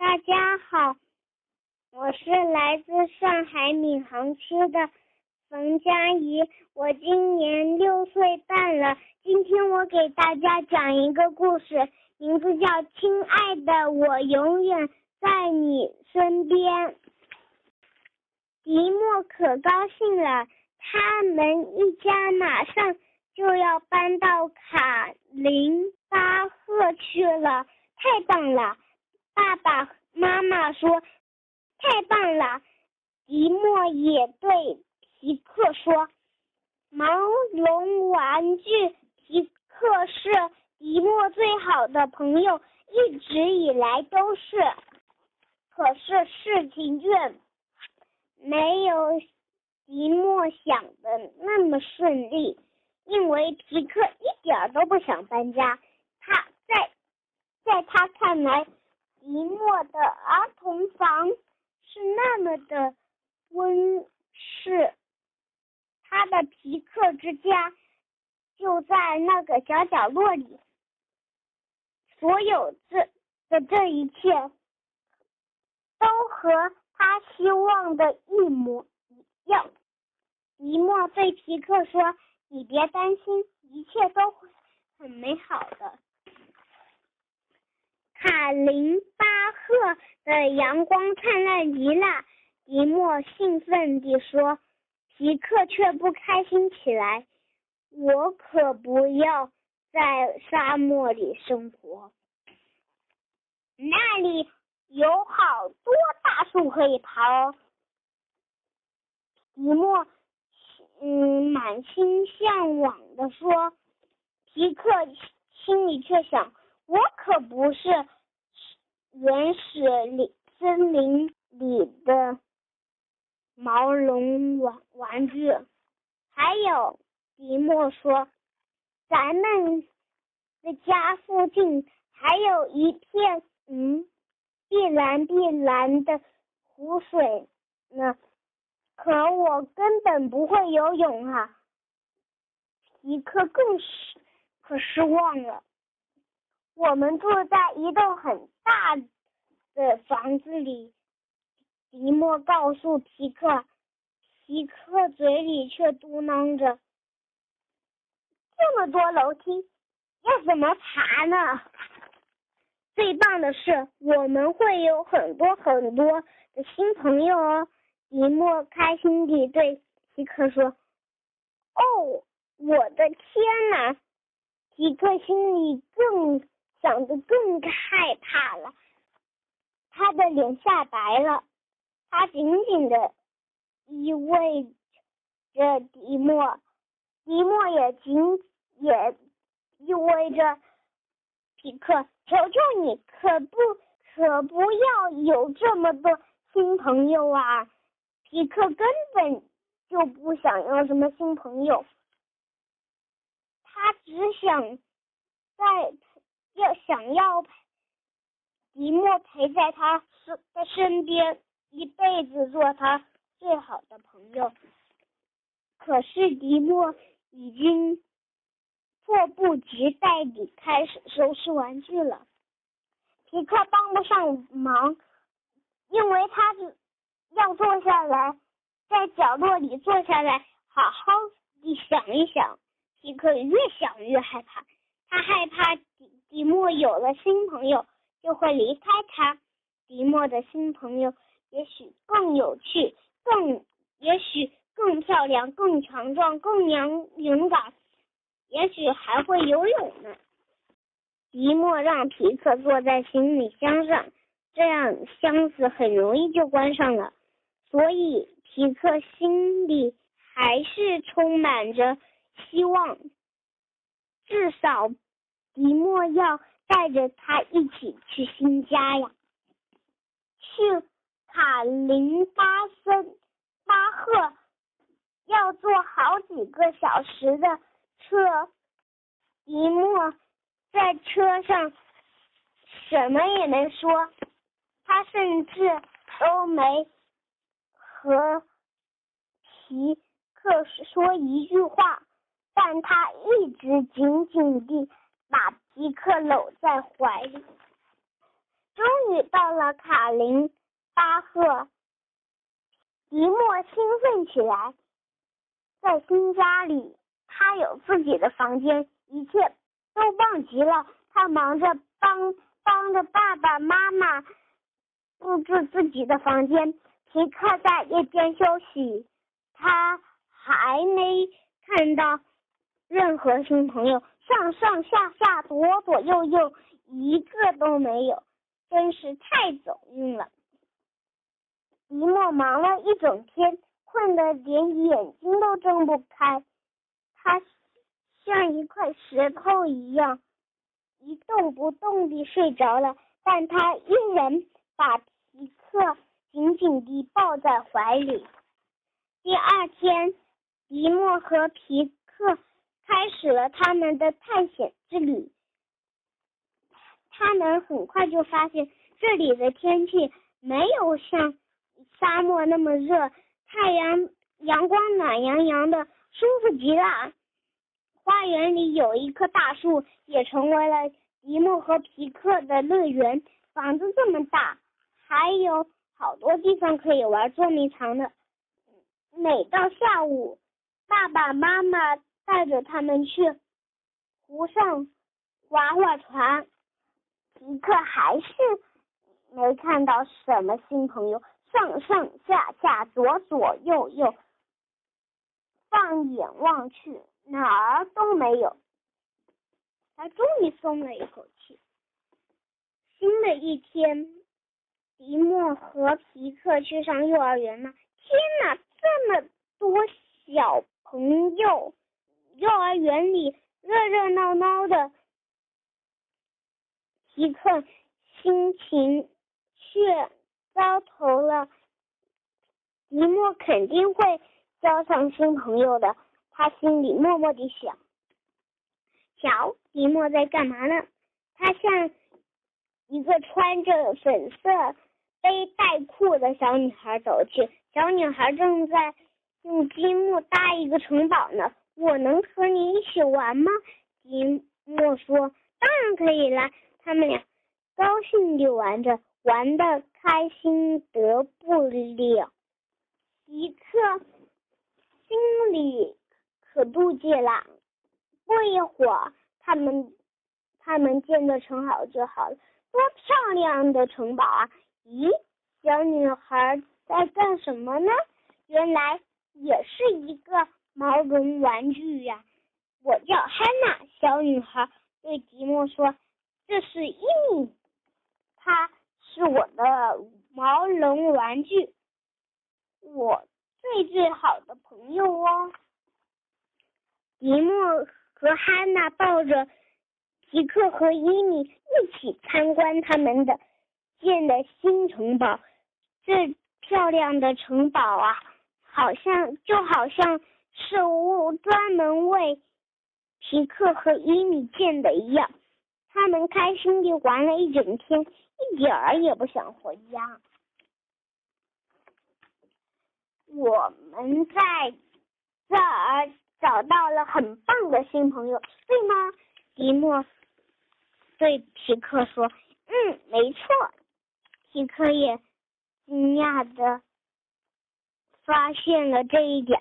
大家好，我是来自上海闵行区的冯佳怡，我今年六岁半了。今天我给大家讲一个故事，名字叫《亲爱的，我永远在你身边》。迪莫可高兴了，他们一家马上就要搬到卡林巴赫去了，太棒了！爸爸妈妈说：“太棒了！”迪莫也对皮克说：“毛绒玩具皮克是迪莫最好的朋友，一直以来都是。”可是事情却没有迪莫想的那么顺利，因为皮克一点都不想搬家。他在在他看来。迪莫的儿童房是那么的温室，他的皮克之家就在那个小角落里。所有这的这一切都和他希望的一模一样。迪莫对皮克说：“你别担心，一切都会很美好的。”林巴赫的阳光灿烂极了，迪莫兴奋地说。皮克却不开心起来。我可不要在沙漠里生活，那里有好多大树可以爬哦。迪莫嗯满心向往的说。皮克心里却想。我可不是原始里森林里的毛绒玩玩具。还有，迪莫说，咱们的家附近还有一片嗯碧蓝碧蓝的湖水呢。可我根本不会游泳啊！皮克更是可失望了。我们住在一栋很大的房子里，迪莫告诉皮克，皮克嘴里却嘟囔着：“这么多楼梯，要怎么爬呢？”最棒的是，我们会有很多很多的新朋友哦！迪莫开心地对皮克说：“哦，我的天哪！”皮克心里更。长得更害怕了，他的脸吓白了，他紧紧的依偎着迪莫，迪莫也紧也依偎着皮克。求求你，可不可不要有这么多新朋友啊！皮克根本就不想要什么新朋友，他只想在。要想要迪莫陪在他身的身边，一辈子做他最好的朋友。可是迪莫已经迫不及待地开始收拾玩具了。皮克帮不上忙，因为他是要坐下来，在角落里坐下来，好好的想一想。皮克越想越害怕，他害怕迪。莫有了新朋友，就会离开他。迪莫的新朋友也许更有趣，更也许更漂亮，更强壮，更勇勇敢，也许还会游泳呢。迪莫让皮克坐在行李箱上，这样箱子很容易就关上了。所以皮克心里还是充满着希望，至少。迪莫要带着他一起去新家呀，去卡林巴森巴赫，要坐好几个小时的车。迪莫在车上什么也没说，他甚至都没和皮克说一句话，但他一直紧紧地。把皮克搂在怀里，终于到了卡林巴赫，迪莫兴奋起来，在新家里，他有自己的房间，一切都棒极了。他忙着帮帮着爸爸妈妈布置自己的房间。皮克在夜间休息，他还没看到任何新朋友，上上下下，左左右右，一个都没有，真是太走运了。迪莫忙了一整天，困得连眼睛都睁不开，他像一块石头一样。一动不动地睡着了，但他依然把皮克紧紧地抱在怀里。第二天，迪莫和皮开始了他们的探险之旅。他们很快就发现，这里的天气没有像沙漠那么热，太阳阳光暖洋洋的，舒服极了。花园里有一棵大树，也成为了迪莫和皮克的乐园。房子这么大，还有好多地方可以玩捉迷藏的。每到下午，爸爸妈妈带着他们去湖上划划船。皮克还是没看到什么新朋友，上上下下，左左右右，放眼望去。哪儿都没有，他终于松了一口气。新的一天，迪莫和皮克去上幼儿园了。天哪，这么多小朋友！幼儿园里热热闹闹的，一刻心情却糟透了。迪莫肯定会交上新朋友的。他心里默默地想：“瞧，迪莫在干嘛呢？他像一个穿着粉色背带裤的小女孩走去。小女孩正在用积木搭一个城堡呢。我能和你一起玩吗？”迪莫说：“当然可以啦。”他们俩高兴地玩着，玩的开心得不了。一刻，心里。可妒忌了。过一会儿，他们他们建的城好就好了，多漂亮的城堡啊！咦，小女孩在干什么呢？原来也是一个毛绒玩具呀。我叫汉娜，小女孩对迪莫说：“这是伊米，她是我的毛绒玩具，我最最好的朋友哦。”迪莫和汉娜抱着皮克和伊米一起参观他们的建的新城堡。这漂亮的城堡啊，好像就好像是屋专门为皮克和伊米建的一样。他们开心地玩了一整天，一点儿也不想回家。我们在这儿。找到了很棒的新朋友，对吗？迪莫对皮克说：“嗯，没错。”皮克也惊讶的发现了这一点。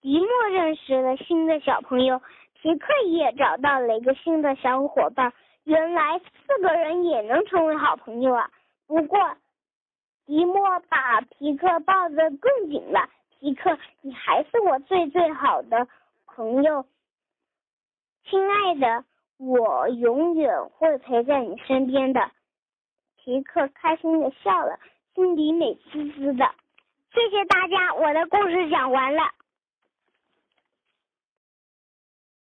迪莫认识了新的小朋友，皮克也找到了一个新的小伙伴。原来四个人也能成为好朋友啊！不过，迪莫把皮克抱得更紧了。皮克，你还是我最最好的朋友，亲爱的，我永远会陪在你身边的。皮克开心的笑了，心里美滋滋的。谢谢大家，我的故事讲完了。